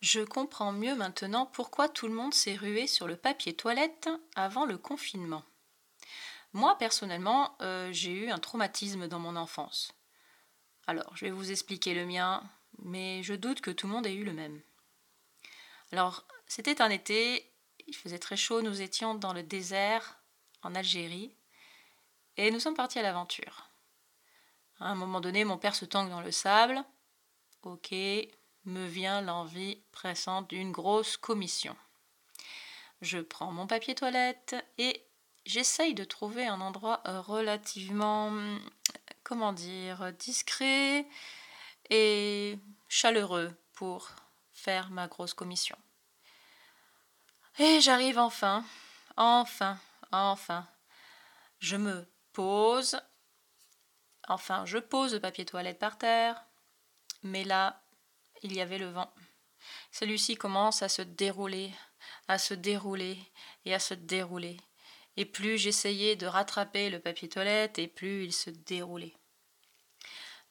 Je comprends mieux maintenant pourquoi tout le monde s'est rué sur le papier toilette avant le confinement. Moi, personnellement, euh, j'ai eu un traumatisme dans mon enfance. Alors, je vais vous expliquer le mien, mais je doute que tout le monde ait eu le même. Alors, c'était un été, il faisait très chaud, nous étions dans le désert en Algérie, et nous sommes partis à l'aventure. À un moment donné, mon père se tangue dans le sable. Ok, me vient l'envie pressante d'une grosse commission. Je prends mon papier toilette et j'essaye de trouver un endroit euh, relativement, comment dire, discret et chaleureux pour faire ma grosse commission. Et j'arrive enfin, enfin, enfin. Je me pose, enfin je pose le papier toilette par terre, mais là, il y avait le vent. Celui-ci commence à se dérouler, à se dérouler et à se dérouler. Et plus j'essayais de rattraper le papier toilette, et plus il se déroulait.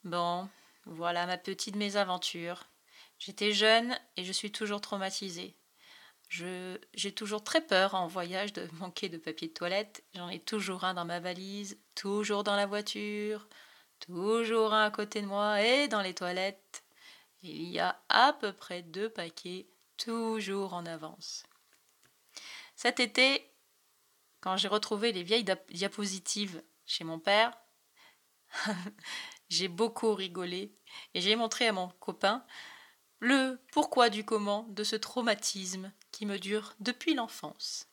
Bon, voilà ma petite mésaventure. J'étais jeune et je suis toujours traumatisée. j'ai toujours très peur en voyage de manquer de papier de toilette. J'en ai toujours un dans ma valise, toujours dans la voiture, toujours un à côté de moi et dans les toilettes. Il y a à peu près deux paquets, toujours en avance. Cet été, quand j'ai retrouvé les vieilles diapositives chez mon père, j'ai beaucoup rigolé et j'ai montré à mon copain le pourquoi du comment de ce traumatisme qui me dure depuis l'enfance.